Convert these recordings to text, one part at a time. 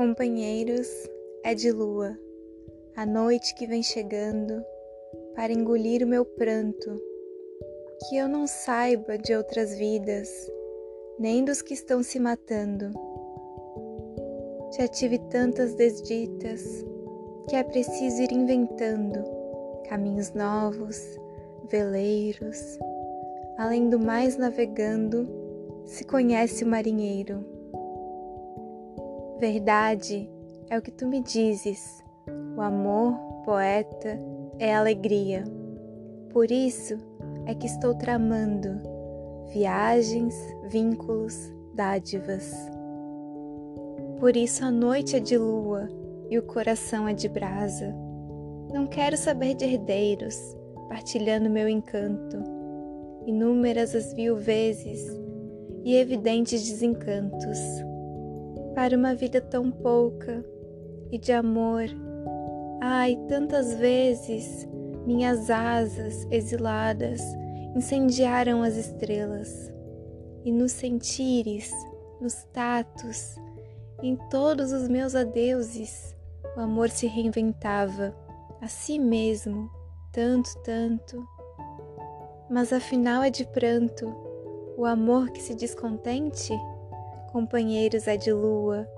Companheiros, é de lua, a noite que vem chegando para engolir o meu pranto, que eu não saiba de outras vidas, nem dos que estão se matando. Já tive tantas desditas que é preciso ir inventando caminhos novos, veleiros, além do mais navegando, se conhece o marinheiro. Verdade é o que tu me dizes, o amor, poeta, é alegria. Por isso é que estou tramando viagens, vínculos, dádivas. Por isso a noite é de lua e o coração é de brasa. Não quero saber de herdeiros, partilhando meu encanto. Inúmeras as viu vezes e evidentes desencantos. Para uma vida tão pouca e de amor, ai, tantas vezes minhas asas exiladas incendiaram as estrelas, e nos sentires, nos tatos, em todos os meus adeuses, o amor se reinventava a si mesmo, tanto, tanto. Mas afinal é de pranto o amor que se descontente? Companheiros é de lua,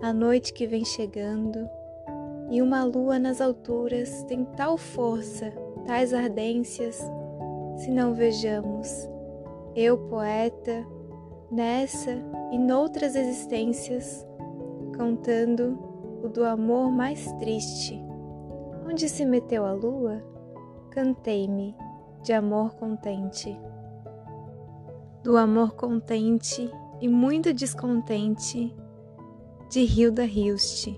a noite que vem chegando, e uma lua nas alturas tem tal força, tais ardências, se não vejamos, eu, poeta, nessa e noutras existências, contando o do amor mais triste. Onde se meteu a lua? Cantei-me de amor contente. Do amor contente e muito descontente, de Hilda Hilst.